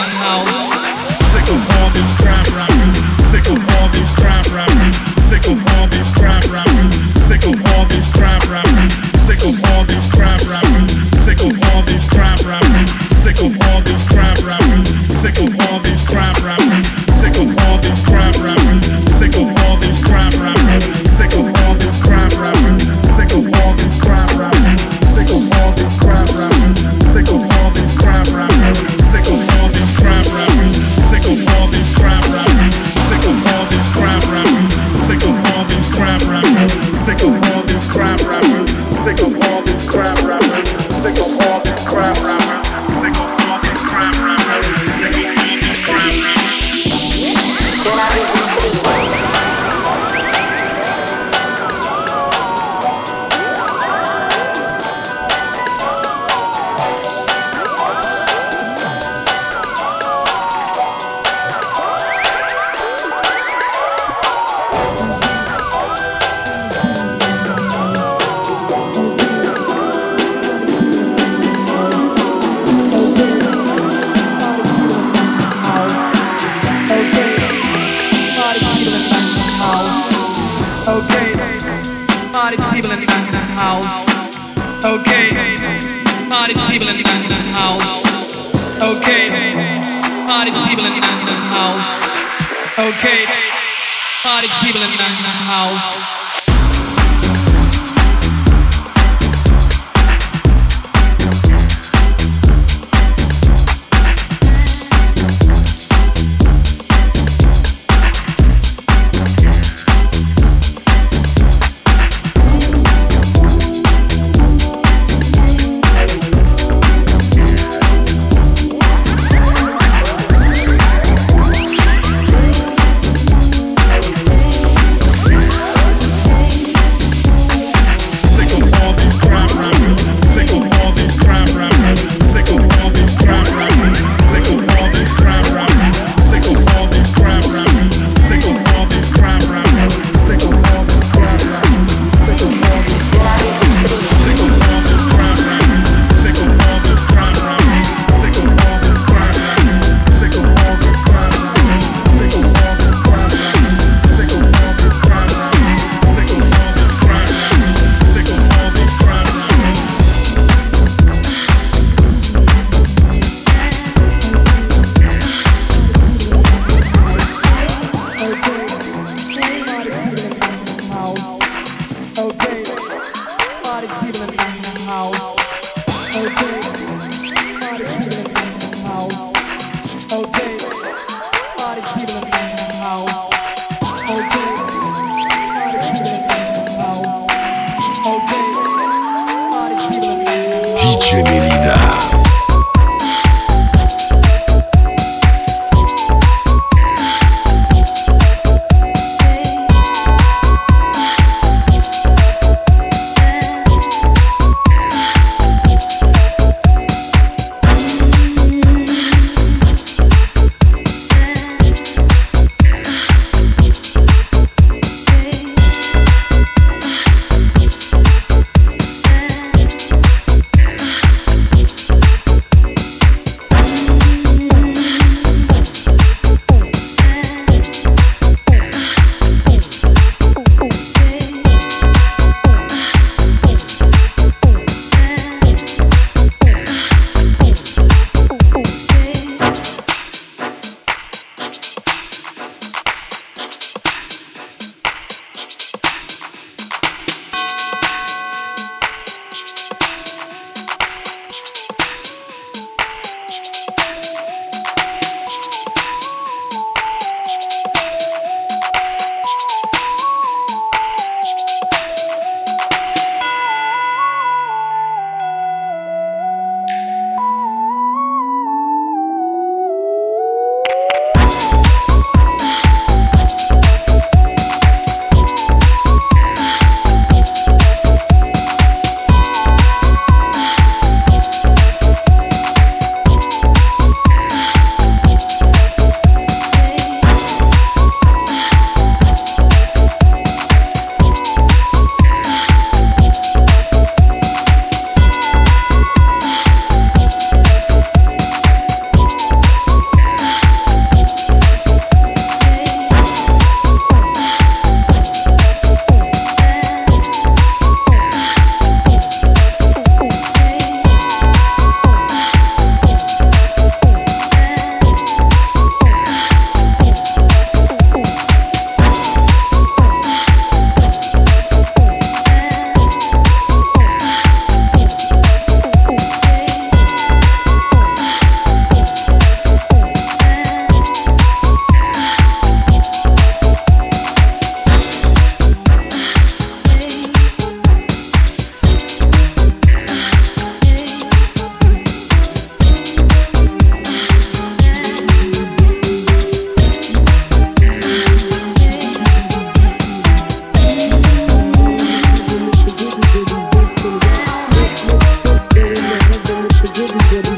house. didn't, didn't.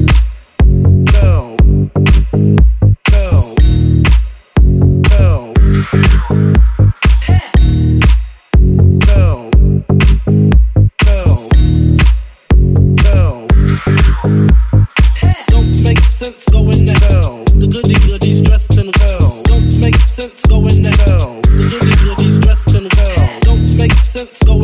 sense going there. The niggas really dressed in well. Don't make sense going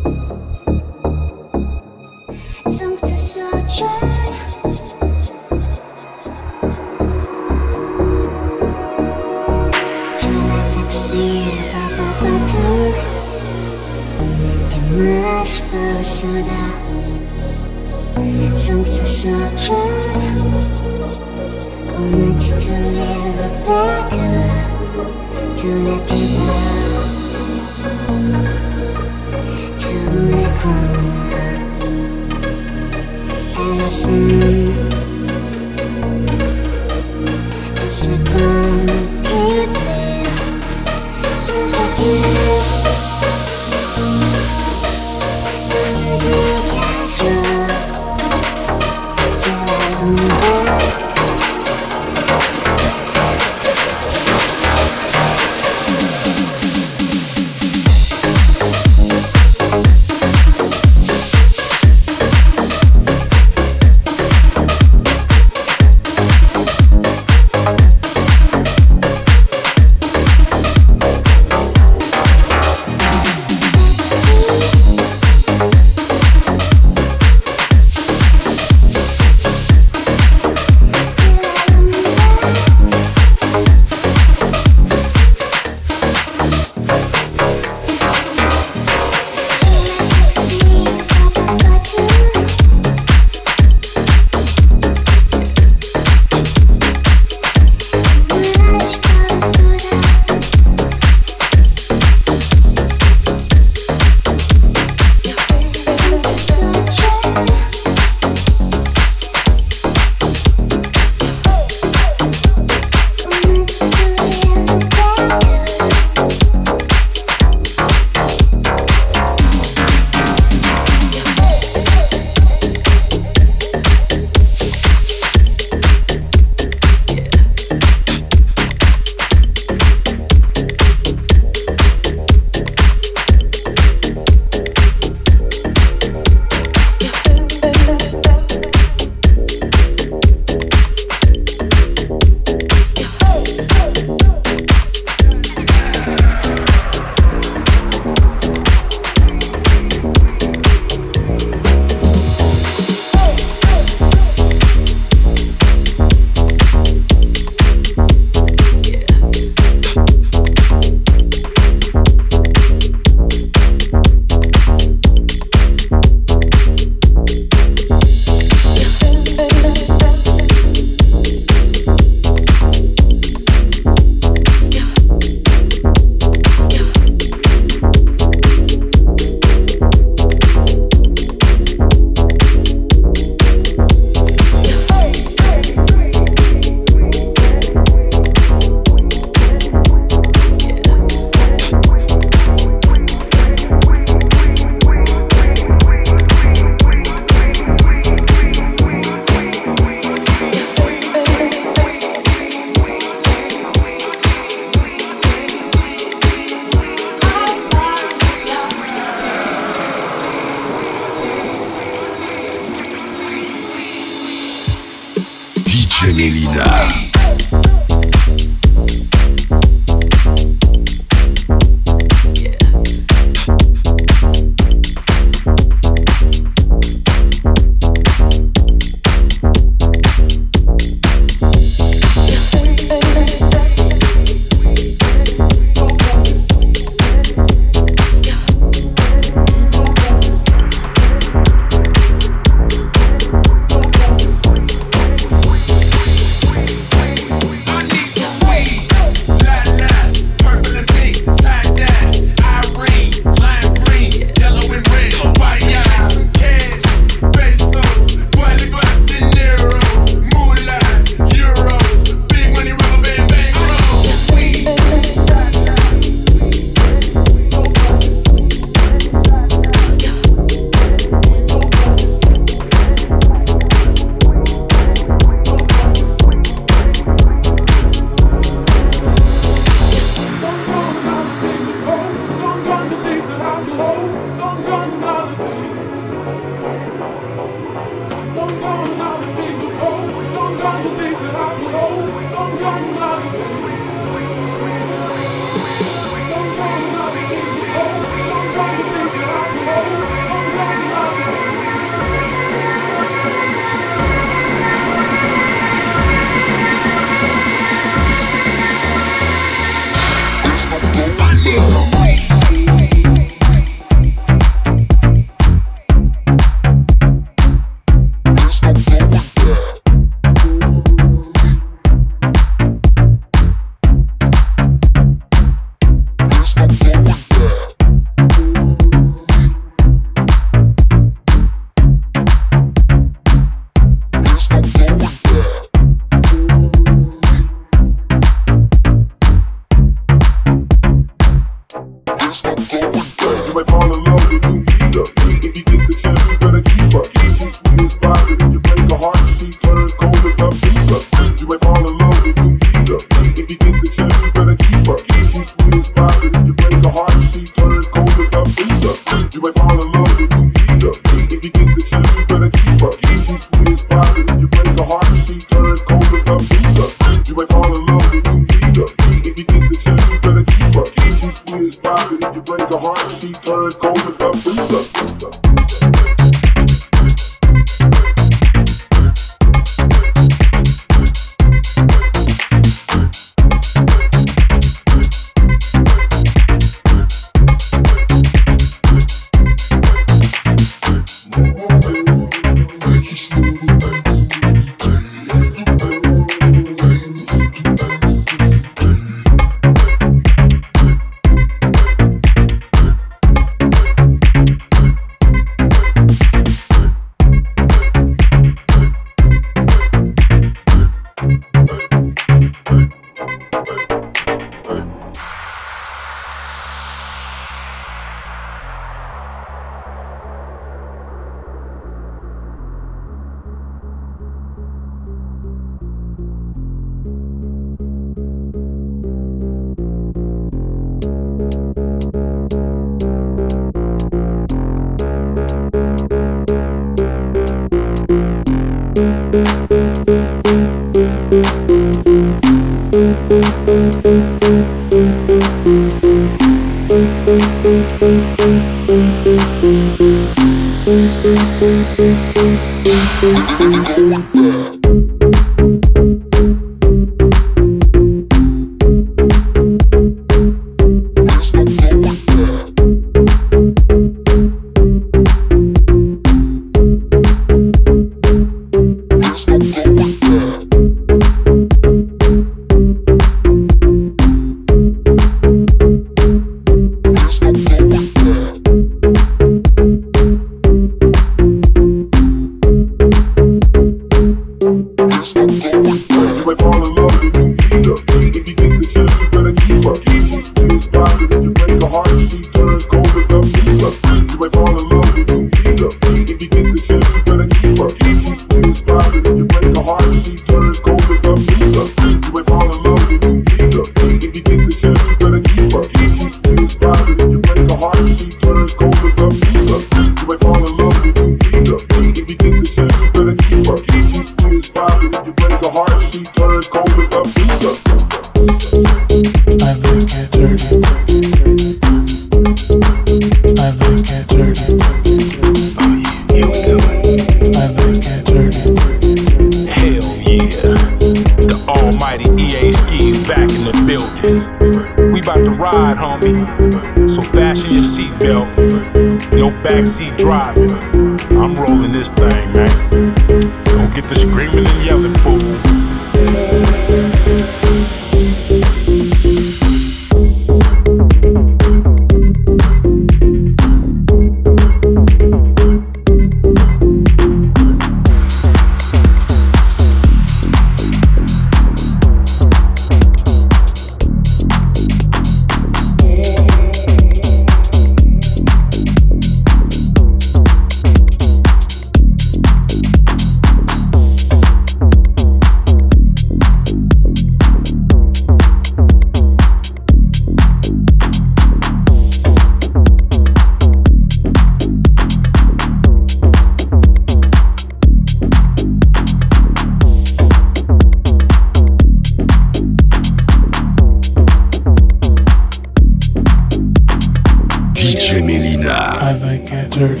I like it dirty.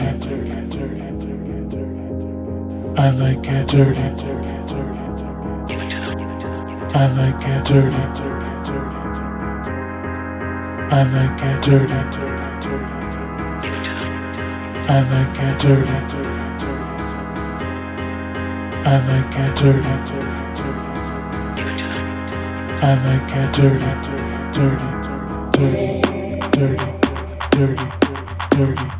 I like it dirty. I like it dirty. I like it dirty. I like it dirty. I like it dirty. I like it dirty, dirty, dirty, dirty, dirty, dirty.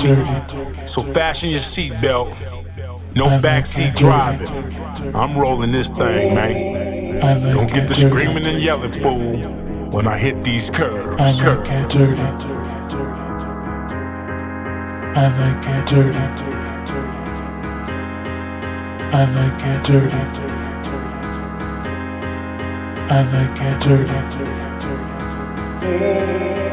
So fasten your seatbelt. No backseat driving. I'm rolling this thing, man. Don't get the screaming and yelling, fool, when I hit these curves. I might get dirty. I might get dirty. I might get dirty. I get dirty. dirty.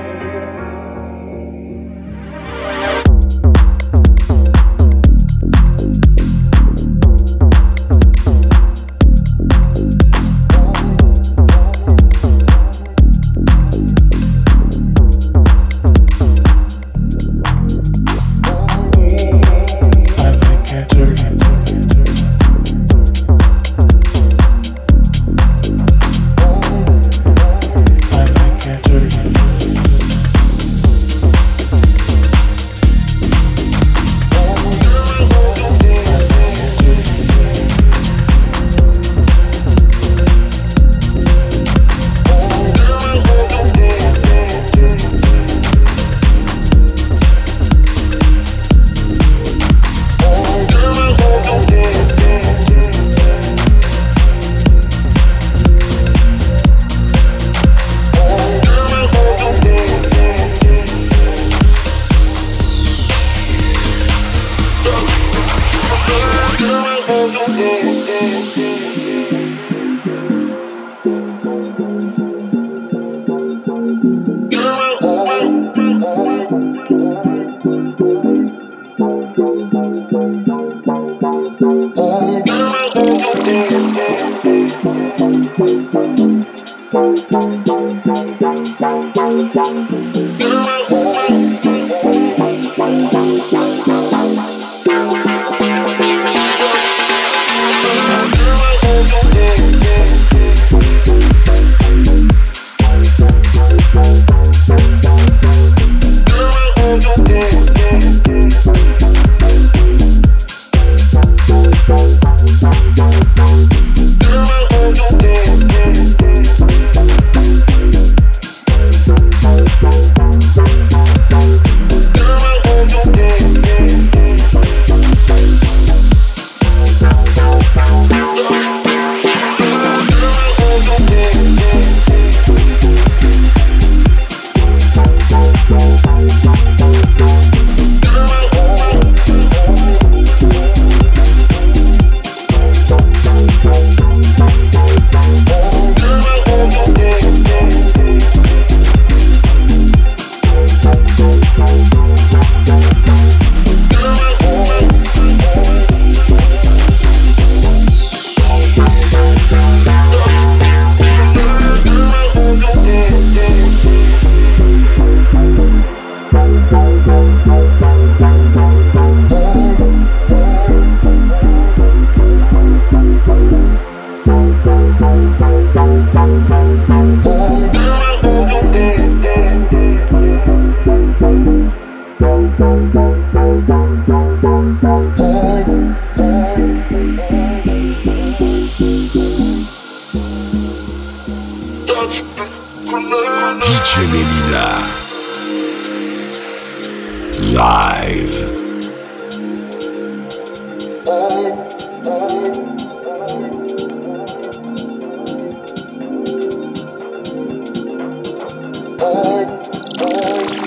know.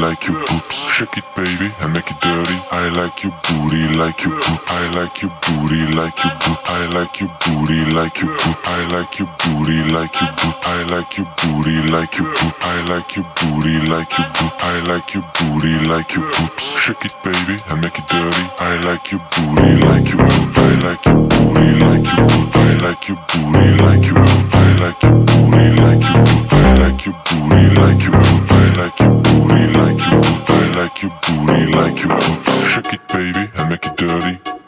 Like boot. Shake it, baby, and make it dirty. I like your booty, like your boot. I like your booty, like your boot. I like your booty, like your boot. I like your booty, like your boot. I like your booty, like your boot. I like your booty, like your boot. I like your booty, like your boot. Shake it, baby, and make it dirty. I like your booty, like your boot. I like your booty, like your boot. I like your booty, like your boot. I like your booty, like your boot. I like your booty, like your boot. I like your booty, like your boot. Like your booty, like your boot. Shake it, baby, and make it dirty.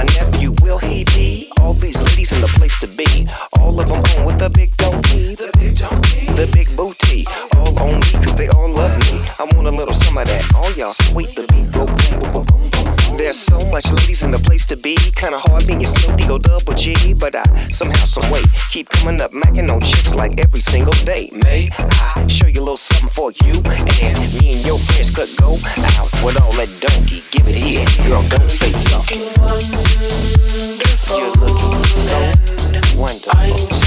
My nephew, will he be? All these ladies in the place to be. All of them on with the big donkey. The big donkey. The big booty. All on me, cause they all love me. I want a little some of that. All y'all sweet, the beat go boom, boom, boom, boom, boom. There's so much ladies in the place to be. Kinda hard being Snoop D-O double G. But I somehow, some way, keep coming up, macking on chicks like every single day. May I show you a little something for you? And me and your friends could go out with all that donkey. Give it here, girl, don't say no. You're looking so wonderful.